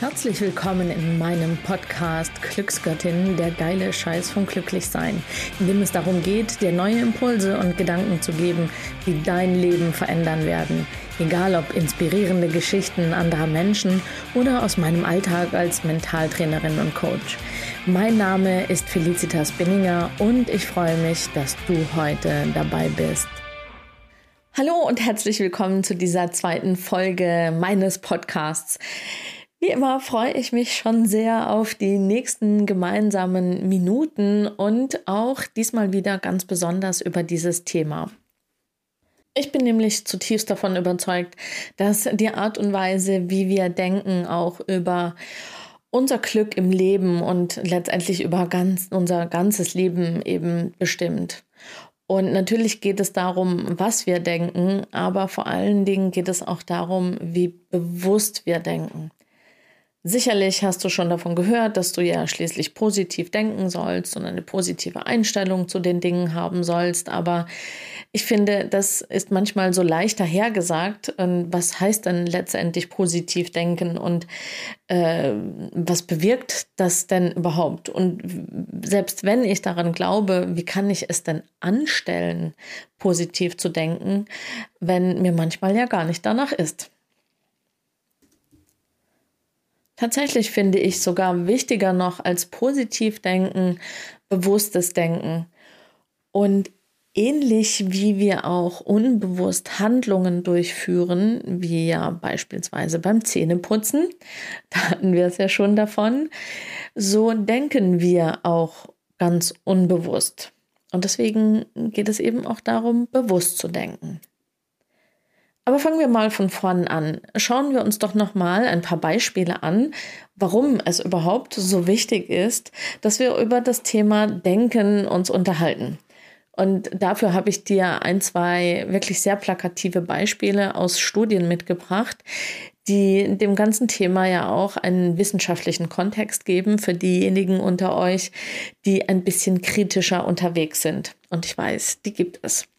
Herzlich willkommen in meinem Podcast Glücksgöttin, der geile Scheiß vom Glücklichsein, in dem es darum geht, dir neue Impulse und Gedanken zu geben, die dein Leben verändern werden. Egal ob inspirierende Geschichten anderer Menschen oder aus meinem Alltag als Mentaltrainerin und Coach. Mein Name ist Felicitas Binninger und ich freue mich, dass du heute dabei bist. Hallo und herzlich willkommen zu dieser zweiten Folge meines Podcasts. Wie immer freue ich mich schon sehr auf die nächsten gemeinsamen Minuten und auch diesmal wieder ganz besonders über dieses Thema. Ich bin nämlich zutiefst davon überzeugt, dass die Art und Weise, wie wir denken, auch über unser Glück im Leben und letztendlich über ganz, unser ganzes Leben eben bestimmt. Und natürlich geht es darum, was wir denken, aber vor allen Dingen geht es auch darum, wie bewusst wir denken. Sicherlich hast du schon davon gehört, dass du ja schließlich positiv denken sollst und eine positive Einstellung zu den Dingen haben sollst. Aber ich finde, das ist manchmal so leicht dahergesagt. Was heißt denn letztendlich positiv denken und äh, was bewirkt das denn überhaupt? Und selbst wenn ich daran glaube, wie kann ich es denn anstellen, positiv zu denken, wenn mir manchmal ja gar nicht danach ist? Tatsächlich finde ich sogar wichtiger noch als positiv denken, bewusstes Denken. Und ähnlich wie wir auch unbewusst Handlungen durchführen, wie ja beispielsweise beim Zähneputzen, da hatten wir es ja schon davon, so denken wir auch ganz unbewusst. Und deswegen geht es eben auch darum, bewusst zu denken. Aber fangen wir mal von vorn an. Schauen wir uns doch noch mal ein paar Beispiele an, warum es überhaupt so wichtig ist, dass wir über das Thema Denken uns unterhalten. Und dafür habe ich dir ein, zwei wirklich sehr plakative Beispiele aus Studien mitgebracht, die dem ganzen Thema ja auch einen wissenschaftlichen Kontext geben für diejenigen unter euch, die ein bisschen kritischer unterwegs sind. Und ich weiß, die gibt es.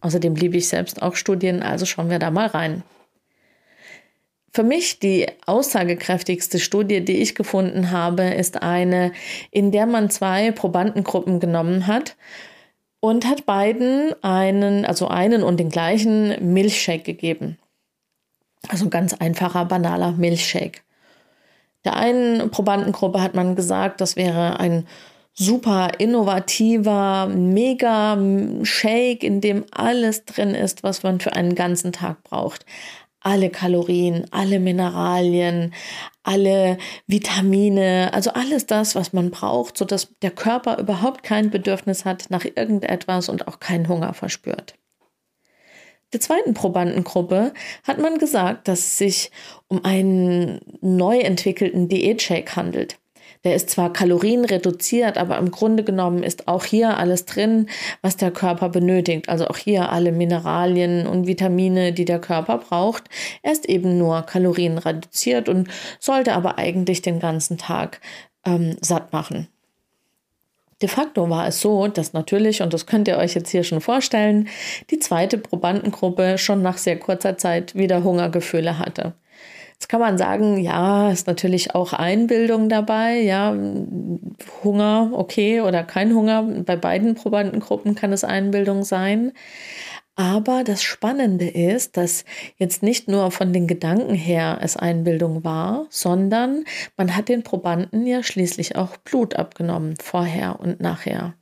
Außerdem liebe ich selbst auch Studien, also schauen wir da mal rein. Für mich die aussagekräftigste Studie, die ich gefunden habe, ist eine, in der man zwei Probandengruppen genommen hat und hat beiden einen, also einen und den gleichen Milchshake gegeben. Also ein ganz einfacher, banaler Milchshake. Der einen Probandengruppe hat man gesagt, das wäre ein super innovativer, mega Shake, in dem alles drin ist, was man für einen ganzen Tag braucht. Alle Kalorien, alle Mineralien, alle Vitamine, also alles das, was man braucht, sodass der Körper überhaupt kein Bedürfnis hat nach irgendetwas und auch keinen Hunger verspürt. Der zweiten Probandengruppe hat man gesagt, dass es sich um einen neu entwickelten Diätshake handelt. Der ist zwar kalorienreduziert, aber im Grunde genommen ist auch hier alles drin, was der Körper benötigt. Also auch hier alle Mineralien und Vitamine, die der Körper braucht. Er ist eben nur kalorienreduziert und sollte aber eigentlich den ganzen Tag ähm, satt machen. De facto war es so, dass natürlich, und das könnt ihr euch jetzt hier schon vorstellen, die zweite Probandengruppe schon nach sehr kurzer Zeit wieder Hungergefühle hatte. Jetzt kann man sagen, ja, ist natürlich auch Einbildung dabei, ja, Hunger, okay, oder kein Hunger. Bei beiden Probandengruppen kann es Einbildung sein. Aber das Spannende ist, dass jetzt nicht nur von den Gedanken her es Einbildung war, sondern man hat den Probanden ja schließlich auch Blut abgenommen, vorher und nachher.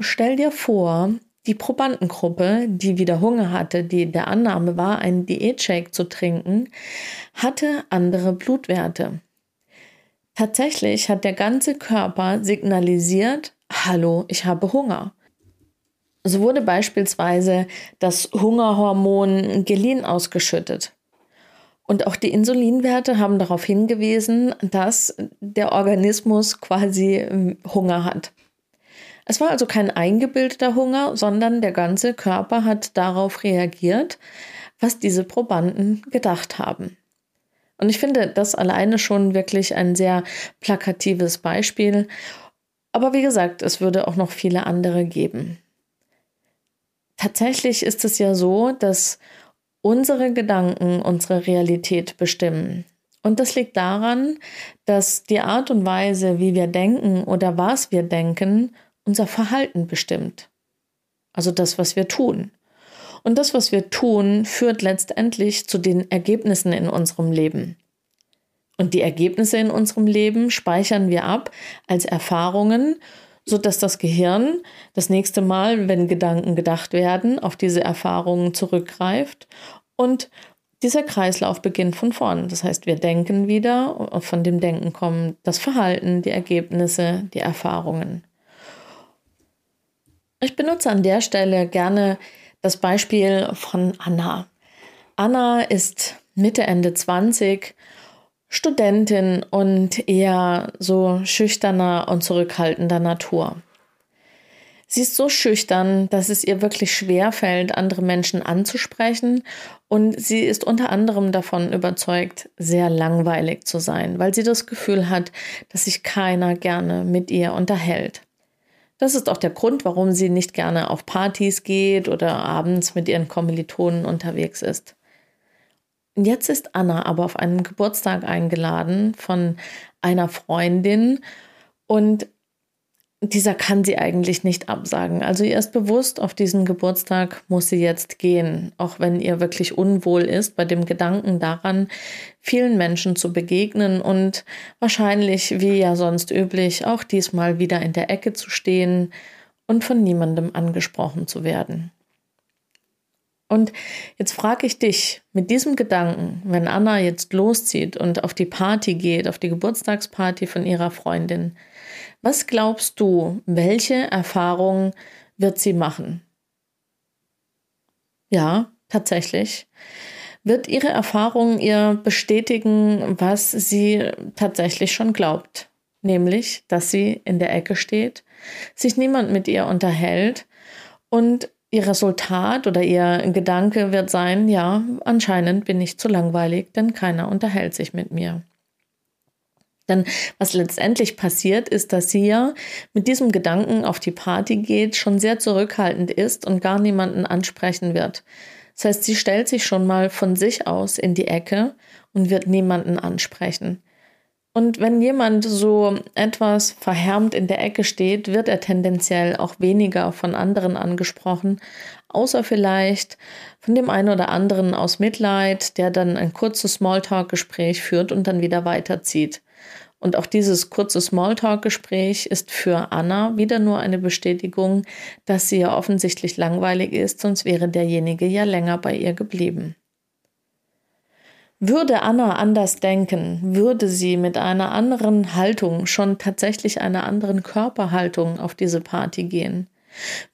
Stell dir vor, die Probandengruppe, die wieder Hunger hatte, die der Annahme war, einen Diätshake zu trinken, hatte andere Blutwerte. Tatsächlich hat der ganze Körper signalisiert, hallo, ich habe Hunger. So wurde beispielsweise das Hungerhormon Gelin ausgeschüttet. Und auch die Insulinwerte haben darauf hingewiesen, dass der Organismus quasi Hunger hat. Es war also kein eingebildeter Hunger, sondern der ganze Körper hat darauf reagiert, was diese Probanden gedacht haben. Und ich finde das alleine schon wirklich ein sehr plakatives Beispiel. Aber wie gesagt, es würde auch noch viele andere geben. Tatsächlich ist es ja so, dass unsere Gedanken unsere Realität bestimmen. Und das liegt daran, dass die Art und Weise, wie wir denken oder was wir denken, unser Verhalten bestimmt. Also das, was wir tun. Und das, was wir tun, führt letztendlich zu den Ergebnissen in unserem Leben. Und die Ergebnisse in unserem Leben speichern wir ab als Erfahrungen, sodass das Gehirn das nächste Mal, wenn Gedanken gedacht werden, auf diese Erfahrungen zurückgreift und dieser Kreislauf beginnt von vorn. Das heißt, wir denken wieder und von dem Denken kommen das Verhalten, die Ergebnisse, die Erfahrungen. Ich benutze an der Stelle gerne das Beispiel von Anna. Anna ist Mitte, Ende 20, Studentin und eher so schüchterner und zurückhaltender Natur. Sie ist so schüchtern, dass es ihr wirklich schwer fällt, andere Menschen anzusprechen. Und sie ist unter anderem davon überzeugt, sehr langweilig zu sein, weil sie das Gefühl hat, dass sich keiner gerne mit ihr unterhält. Das ist auch der Grund, warum sie nicht gerne auf Partys geht oder abends mit ihren Kommilitonen unterwegs ist. Jetzt ist Anna aber auf einen Geburtstag eingeladen von einer Freundin und dieser kann sie eigentlich nicht absagen. Also ihr ist bewusst, auf diesen Geburtstag muss sie jetzt gehen, auch wenn ihr wirklich unwohl ist bei dem Gedanken daran, vielen Menschen zu begegnen und wahrscheinlich, wie ja sonst üblich, auch diesmal wieder in der Ecke zu stehen und von niemandem angesprochen zu werden. Und jetzt frage ich dich mit diesem Gedanken, wenn Anna jetzt loszieht und auf die Party geht, auf die Geburtstagsparty von ihrer Freundin, was glaubst du, welche Erfahrungen wird sie machen? Ja, tatsächlich. Wird ihre Erfahrung ihr bestätigen, was sie tatsächlich schon glaubt? Nämlich, dass sie in der Ecke steht, sich niemand mit ihr unterhält und ihr Resultat oder ihr Gedanke wird sein, ja, anscheinend bin ich zu langweilig, denn keiner unterhält sich mit mir. Denn was letztendlich passiert, ist, dass sie ja mit diesem Gedanken auf die Party geht, schon sehr zurückhaltend ist und gar niemanden ansprechen wird. Das heißt, sie stellt sich schon mal von sich aus in die Ecke und wird niemanden ansprechen. Und wenn jemand so etwas verhärmt in der Ecke steht, wird er tendenziell auch weniger von anderen angesprochen, außer vielleicht von dem einen oder anderen aus Mitleid, der dann ein kurzes Smalltalk-Gespräch führt und dann wieder weiterzieht. Und auch dieses kurze Smalltalk-Gespräch ist für Anna wieder nur eine Bestätigung, dass sie ja offensichtlich langweilig ist, sonst wäre derjenige ja länger bei ihr geblieben. Würde Anna anders denken, würde sie mit einer anderen Haltung, schon tatsächlich einer anderen Körperhaltung auf diese Party gehen.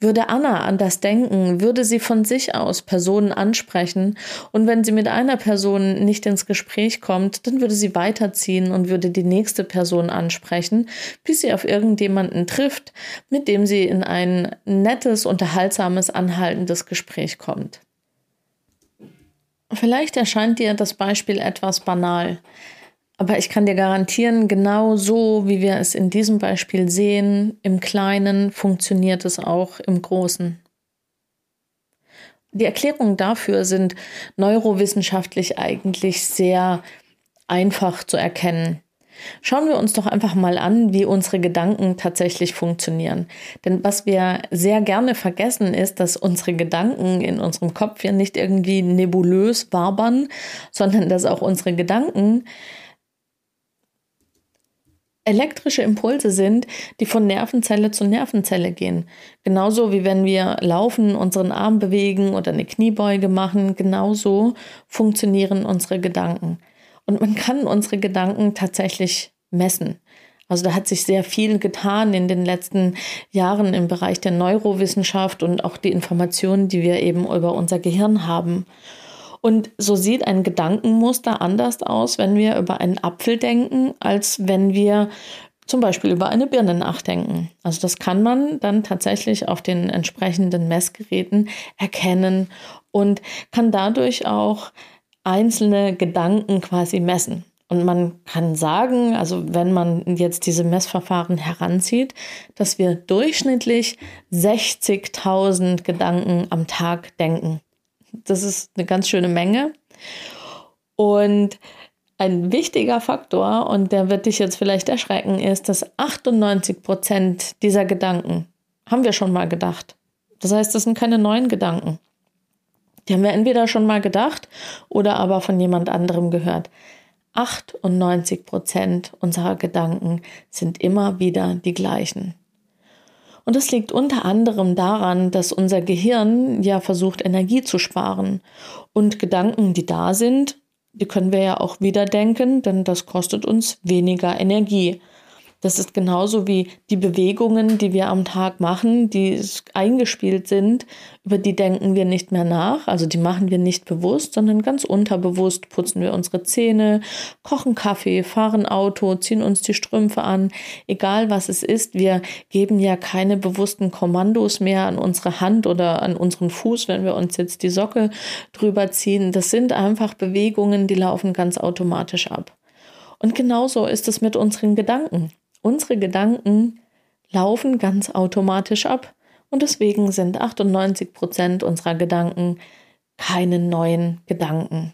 Würde Anna an das denken, würde sie von sich aus Personen ansprechen und wenn sie mit einer Person nicht ins Gespräch kommt, dann würde sie weiterziehen und würde die nächste Person ansprechen, bis sie auf irgendjemanden trifft, mit dem sie in ein nettes, unterhaltsames, anhaltendes Gespräch kommt. Vielleicht erscheint dir das Beispiel etwas banal. Aber ich kann dir garantieren, genau so, wie wir es in diesem Beispiel sehen, im Kleinen funktioniert es auch im Großen. Die Erklärungen dafür sind neurowissenschaftlich eigentlich sehr einfach zu erkennen. Schauen wir uns doch einfach mal an, wie unsere Gedanken tatsächlich funktionieren. Denn was wir sehr gerne vergessen ist, dass unsere Gedanken in unserem Kopf ja nicht irgendwie nebulös wabern, sondern dass auch unsere Gedanken elektrische Impulse sind, die von Nervenzelle zu Nervenzelle gehen. Genauso wie wenn wir laufen, unseren Arm bewegen oder eine Kniebeuge machen, genauso funktionieren unsere Gedanken. Und man kann unsere Gedanken tatsächlich messen. Also da hat sich sehr viel getan in den letzten Jahren im Bereich der Neurowissenschaft und auch die Informationen, die wir eben über unser Gehirn haben. Und so sieht ein Gedankenmuster anders aus, wenn wir über einen Apfel denken, als wenn wir zum Beispiel über eine Birne nachdenken. Also das kann man dann tatsächlich auf den entsprechenden Messgeräten erkennen und kann dadurch auch einzelne Gedanken quasi messen. Und man kann sagen, also wenn man jetzt diese Messverfahren heranzieht, dass wir durchschnittlich 60.000 Gedanken am Tag denken. Das ist eine ganz schöne Menge. Und ein wichtiger Faktor, und der wird dich jetzt vielleicht erschrecken, ist, dass 98 Prozent dieser Gedanken haben wir schon mal gedacht. Das heißt, das sind keine neuen Gedanken. Die haben wir entweder schon mal gedacht oder aber von jemand anderem gehört. 98 Prozent unserer Gedanken sind immer wieder die gleichen. Und das liegt unter anderem daran, dass unser Gehirn ja versucht, Energie zu sparen. Und Gedanken, die da sind, die können wir ja auch wieder denken, denn das kostet uns weniger Energie. Das ist genauso wie die Bewegungen, die wir am Tag machen, die eingespielt sind, über die denken wir nicht mehr nach. Also die machen wir nicht bewusst, sondern ganz unterbewusst putzen wir unsere Zähne, kochen Kaffee, fahren Auto, ziehen uns die Strümpfe an. Egal was es ist, wir geben ja keine bewussten Kommandos mehr an unsere Hand oder an unseren Fuß, wenn wir uns jetzt die Socke drüber ziehen. Das sind einfach Bewegungen, die laufen ganz automatisch ab. Und genauso ist es mit unseren Gedanken. Unsere Gedanken laufen ganz automatisch ab und deswegen sind 98 Prozent unserer Gedanken keine neuen Gedanken.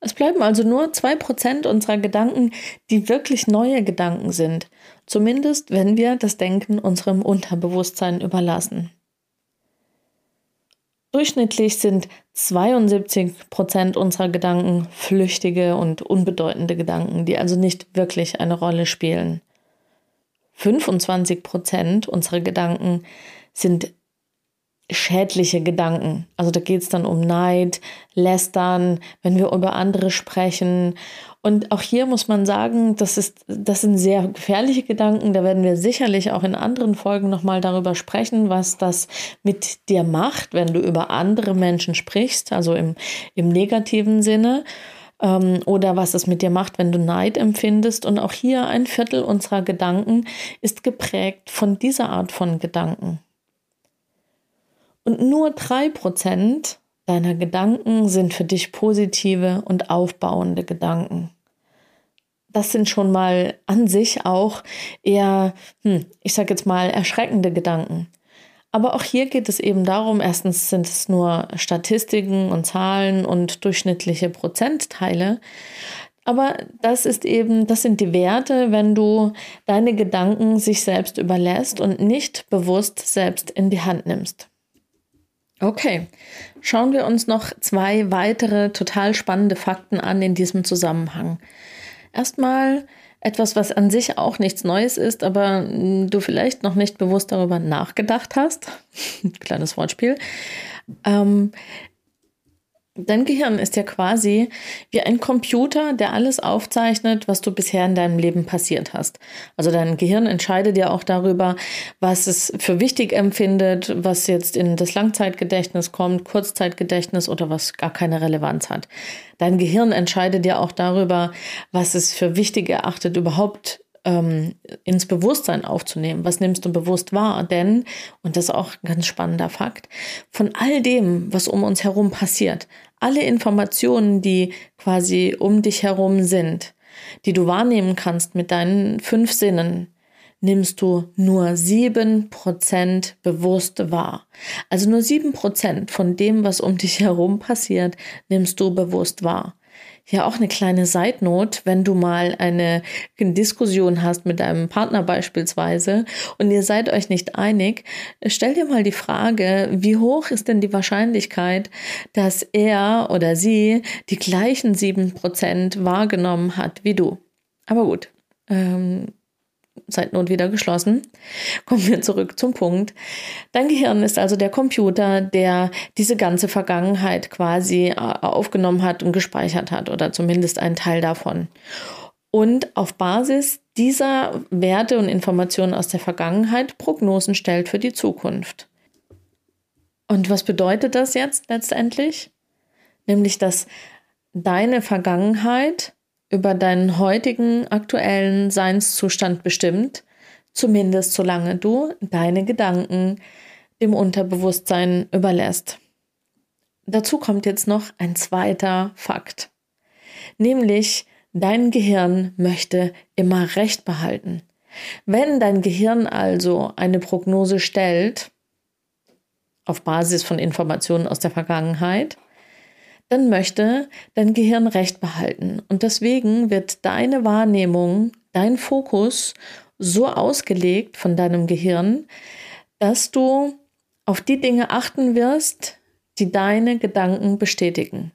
Es bleiben also nur zwei Prozent unserer Gedanken, die wirklich neue Gedanken sind, zumindest wenn wir das Denken unserem Unterbewusstsein überlassen. Durchschnittlich sind 72 Prozent unserer Gedanken flüchtige und unbedeutende Gedanken, die also nicht wirklich eine Rolle spielen. 25 Prozent unserer Gedanken sind schädliche Gedanken. Also da geht es dann um Neid, Lästern, wenn wir über andere sprechen. Und auch hier muss man sagen, das, ist, das sind sehr gefährliche Gedanken. Da werden wir sicherlich auch in anderen Folgen nochmal darüber sprechen, was das mit dir macht, wenn du über andere Menschen sprichst, also im, im negativen Sinne ähm, oder was es mit dir macht, wenn du Neid empfindest. Und auch hier ein Viertel unserer Gedanken ist geprägt von dieser Art von Gedanken. Und nur drei Prozent deiner Gedanken sind für dich positive und aufbauende Gedanken. Das sind schon mal an sich auch eher, hm, ich sag jetzt mal, erschreckende Gedanken. Aber auch hier geht es eben darum, erstens sind es nur Statistiken und Zahlen und durchschnittliche Prozentteile. Aber das ist eben, das sind die Werte, wenn du deine Gedanken sich selbst überlässt und nicht bewusst selbst in die Hand nimmst. Okay, schauen wir uns noch zwei weitere total spannende Fakten an in diesem Zusammenhang. Erstmal etwas, was an sich auch nichts Neues ist, aber du vielleicht noch nicht bewusst darüber nachgedacht hast. Kleines Wortspiel. Ähm, Dein Gehirn ist ja quasi wie ein Computer, der alles aufzeichnet, was du bisher in deinem Leben passiert hast. Also dein Gehirn entscheidet ja auch darüber, was es für wichtig empfindet, was jetzt in das Langzeitgedächtnis kommt, Kurzzeitgedächtnis oder was gar keine Relevanz hat. Dein Gehirn entscheidet ja auch darüber, was es für wichtig erachtet, überhaupt ähm, ins Bewusstsein aufzunehmen. Was nimmst du bewusst wahr? Denn, und das ist auch ein ganz spannender Fakt, von all dem, was um uns herum passiert, alle Informationen, die quasi um dich herum sind, die du wahrnehmen kannst mit deinen fünf Sinnen, nimmst du nur sieben Prozent bewusst wahr. Also nur sieben Prozent von dem, was um dich herum passiert, nimmst du bewusst wahr. Ja, auch eine kleine Seitnot, wenn du mal eine Diskussion hast mit deinem Partner beispielsweise und ihr seid euch nicht einig, stell dir mal die Frage, wie hoch ist denn die Wahrscheinlichkeit, dass er oder sie die gleichen sieben Prozent wahrgenommen hat wie du? Aber gut, ähm, Zeitnot wieder geschlossen. Kommen wir zurück zum Punkt. Dein Gehirn ist also der Computer, der diese ganze Vergangenheit quasi äh, aufgenommen hat und gespeichert hat oder zumindest einen Teil davon. Und auf Basis dieser Werte und Informationen aus der Vergangenheit Prognosen stellt für die Zukunft. Und was bedeutet das jetzt letztendlich? Nämlich, dass deine Vergangenheit über deinen heutigen aktuellen Seinszustand bestimmt, zumindest solange du deine Gedanken dem Unterbewusstsein überlässt. Dazu kommt jetzt noch ein zweiter Fakt, nämlich dein Gehirn möchte immer Recht behalten. Wenn dein Gehirn also eine Prognose stellt, auf Basis von Informationen aus der Vergangenheit, dann möchte dein Gehirn Recht behalten. Und deswegen wird deine Wahrnehmung, dein Fokus so ausgelegt von deinem Gehirn, dass du auf die Dinge achten wirst, die deine Gedanken bestätigen.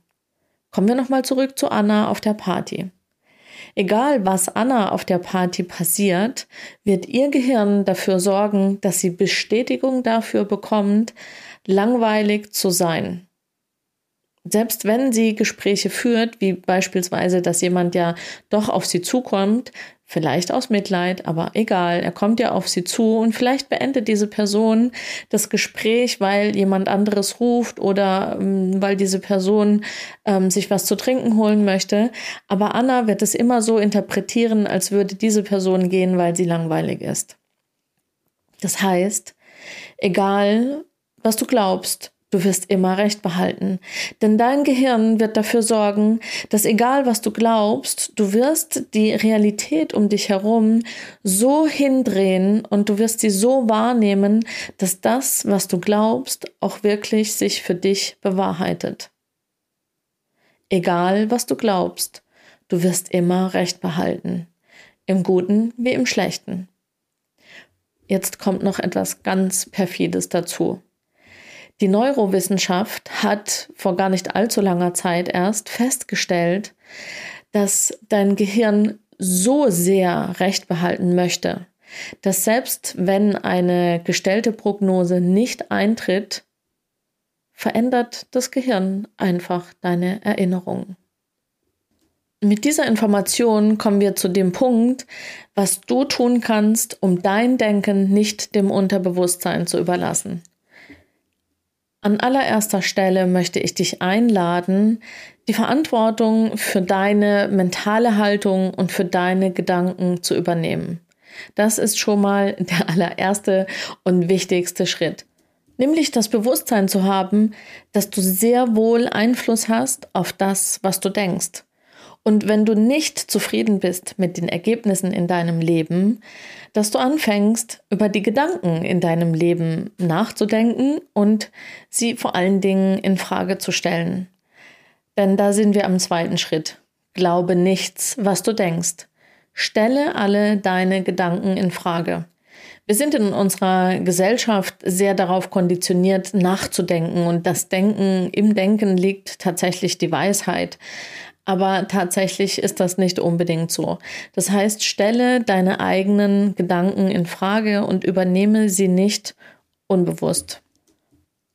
Kommen wir nochmal zurück zu Anna auf der Party. Egal, was Anna auf der Party passiert, wird ihr Gehirn dafür sorgen, dass sie Bestätigung dafür bekommt, langweilig zu sein selbst wenn sie Gespräche führt, wie beispielsweise, dass jemand ja doch auf sie zukommt, vielleicht aus Mitleid, aber egal, er kommt ja auf sie zu und vielleicht beendet diese Person das Gespräch, weil jemand anderes ruft oder ähm, weil diese Person ähm, sich was zu trinken holen möchte. Aber Anna wird es immer so interpretieren, als würde diese Person gehen, weil sie langweilig ist. Das heißt, egal was du glaubst, Du wirst immer recht behalten. Denn dein Gehirn wird dafür sorgen, dass egal was du glaubst, du wirst die Realität um dich herum so hindrehen und du wirst sie so wahrnehmen, dass das, was du glaubst, auch wirklich sich für dich bewahrheitet. Egal was du glaubst, du wirst immer recht behalten. Im Guten wie im Schlechten. Jetzt kommt noch etwas ganz perfides dazu. Die Neurowissenschaft hat vor gar nicht allzu langer Zeit erst festgestellt, dass dein Gehirn so sehr Recht behalten möchte, dass selbst wenn eine gestellte Prognose nicht eintritt, verändert das Gehirn einfach deine Erinnerungen. Mit dieser Information kommen wir zu dem Punkt, was du tun kannst, um dein Denken nicht dem Unterbewusstsein zu überlassen. An allererster Stelle möchte ich dich einladen, die Verantwortung für deine mentale Haltung und für deine Gedanken zu übernehmen. Das ist schon mal der allererste und wichtigste Schritt. Nämlich das Bewusstsein zu haben, dass du sehr wohl Einfluss hast auf das, was du denkst. Und wenn du nicht zufrieden bist mit den Ergebnissen in deinem Leben, dass du anfängst, über die Gedanken in deinem Leben nachzudenken und sie vor allen Dingen in Frage zu stellen. Denn da sind wir am zweiten Schritt. Glaube nichts, was du denkst. Stelle alle deine Gedanken in Frage. Wir sind in unserer Gesellschaft sehr darauf konditioniert, nachzudenken und das Denken, im Denken liegt tatsächlich die Weisheit. Aber tatsächlich ist das nicht unbedingt so. Das heißt, stelle deine eigenen Gedanken in Frage und übernehme sie nicht unbewusst.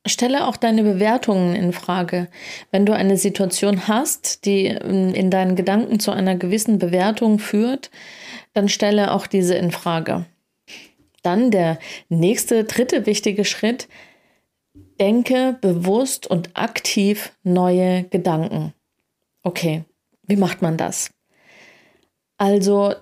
Stelle auch deine Bewertungen in Frage. Wenn du eine Situation hast, die in deinen Gedanken zu einer gewissen Bewertung führt, dann stelle auch diese in Frage. Dann der nächste, dritte wichtige Schritt. Denke bewusst und aktiv neue Gedanken. Okay, wie macht man das? Also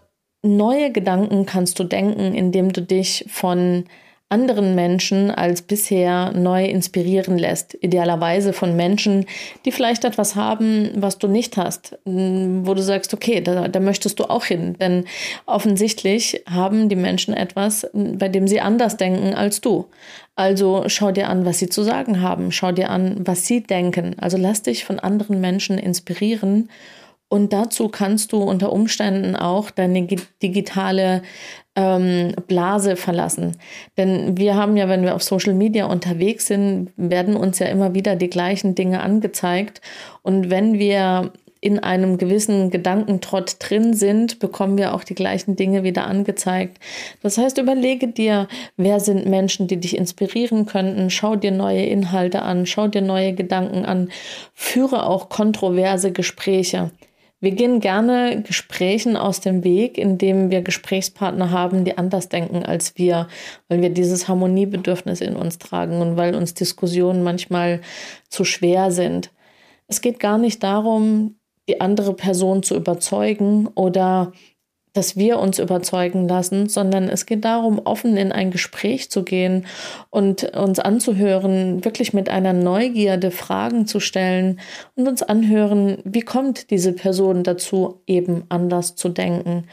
neue Gedanken kannst du denken, indem du dich von anderen Menschen als bisher neu inspirieren lässt. Idealerweise von Menschen, die vielleicht etwas haben, was du nicht hast, wo du sagst, okay, da, da möchtest du auch hin. Denn offensichtlich haben die Menschen etwas, bei dem sie anders denken als du. Also schau dir an, was sie zu sagen haben. Schau dir an, was sie denken. Also lass dich von anderen Menschen inspirieren und dazu kannst du unter Umständen auch deine digitale ähm, Blase verlassen. Denn wir haben ja, wenn wir auf Social Media unterwegs sind, werden uns ja immer wieder die gleichen Dinge angezeigt. Und wenn wir in einem gewissen Gedankentrott drin sind, bekommen wir auch die gleichen Dinge wieder angezeigt. Das heißt, überlege dir, wer sind Menschen, die dich inspirieren könnten. Schau dir neue Inhalte an, schau dir neue Gedanken an, führe auch kontroverse Gespräche. Wir gehen gerne Gesprächen aus dem Weg, indem wir Gesprächspartner haben, die anders denken als wir, weil wir dieses Harmoniebedürfnis in uns tragen und weil uns Diskussionen manchmal zu schwer sind. Es geht gar nicht darum, die andere Person zu überzeugen oder dass wir uns überzeugen lassen, sondern es geht darum, offen in ein Gespräch zu gehen und uns anzuhören, wirklich mit einer Neugierde Fragen zu stellen und uns anhören, wie kommt diese Person dazu, eben anders zu denken.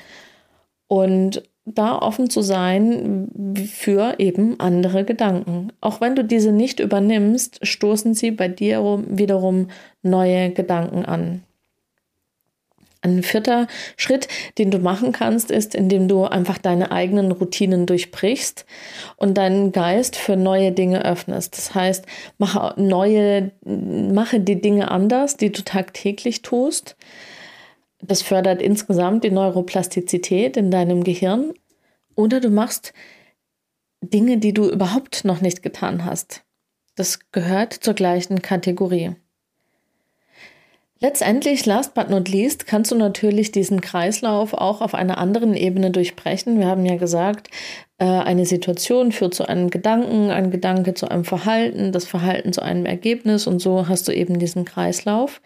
Und da offen zu sein für eben andere Gedanken. Auch wenn du diese nicht übernimmst, stoßen sie bei dir wiederum neue Gedanken an. Ein vierter Schritt, den du machen kannst, ist, indem du einfach deine eigenen Routinen durchbrichst und deinen Geist für neue Dinge öffnest. Das heißt, mache neue, mache die Dinge anders, die du tagtäglich tust. Das fördert insgesamt die Neuroplastizität in deinem Gehirn. Oder du machst Dinge, die du überhaupt noch nicht getan hast. Das gehört zur gleichen Kategorie. Letztendlich, last but not least, kannst du natürlich diesen Kreislauf auch auf einer anderen Ebene durchbrechen. Wir haben ja gesagt, äh, eine Situation führt zu einem Gedanken, ein Gedanke zu einem Verhalten, das Verhalten zu einem Ergebnis und so hast du eben diesen Kreislauf,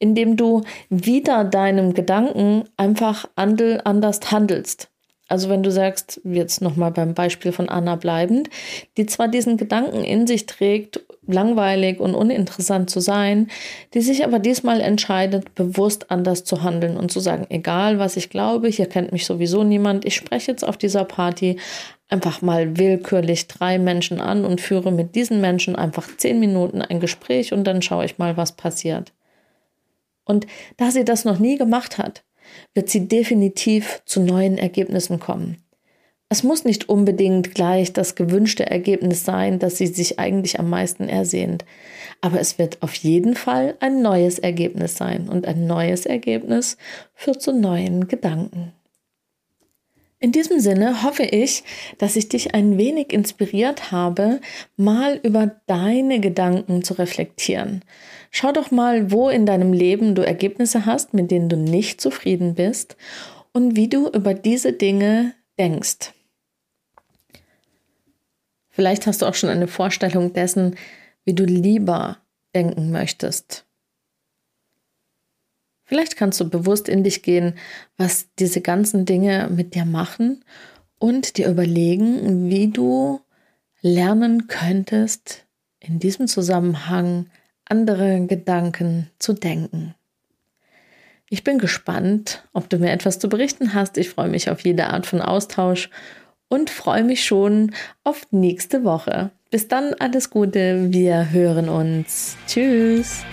in dem du wieder deinem Gedanken einfach anders handelst. Also wenn du sagst, jetzt nochmal beim Beispiel von Anna bleibend, die zwar diesen Gedanken in sich trägt, langweilig und uninteressant zu sein, die sich aber diesmal entscheidet, bewusst anders zu handeln und zu sagen, egal was ich glaube, hier kennt mich sowieso niemand, ich spreche jetzt auf dieser Party einfach mal willkürlich drei Menschen an und führe mit diesen Menschen einfach zehn Minuten ein Gespräch und dann schaue ich mal, was passiert. Und da sie das noch nie gemacht hat, wird sie definitiv zu neuen Ergebnissen kommen. Es muss nicht unbedingt gleich das gewünschte Ergebnis sein, das sie sich eigentlich am meisten ersehnt, aber es wird auf jeden Fall ein neues Ergebnis sein und ein neues Ergebnis führt zu neuen Gedanken. In diesem Sinne hoffe ich, dass ich dich ein wenig inspiriert habe, mal über deine Gedanken zu reflektieren. Schau doch mal, wo in deinem Leben du Ergebnisse hast, mit denen du nicht zufrieden bist und wie du über diese Dinge denkst. Vielleicht hast du auch schon eine Vorstellung dessen, wie du lieber denken möchtest. Vielleicht kannst du bewusst in dich gehen, was diese ganzen Dinge mit dir machen und dir überlegen, wie du lernen könntest, in diesem Zusammenhang andere Gedanken zu denken. Ich bin gespannt, ob du mir etwas zu berichten hast. Ich freue mich auf jede Art von Austausch und freue mich schon auf nächste Woche. Bis dann, alles Gute, wir hören uns. Tschüss.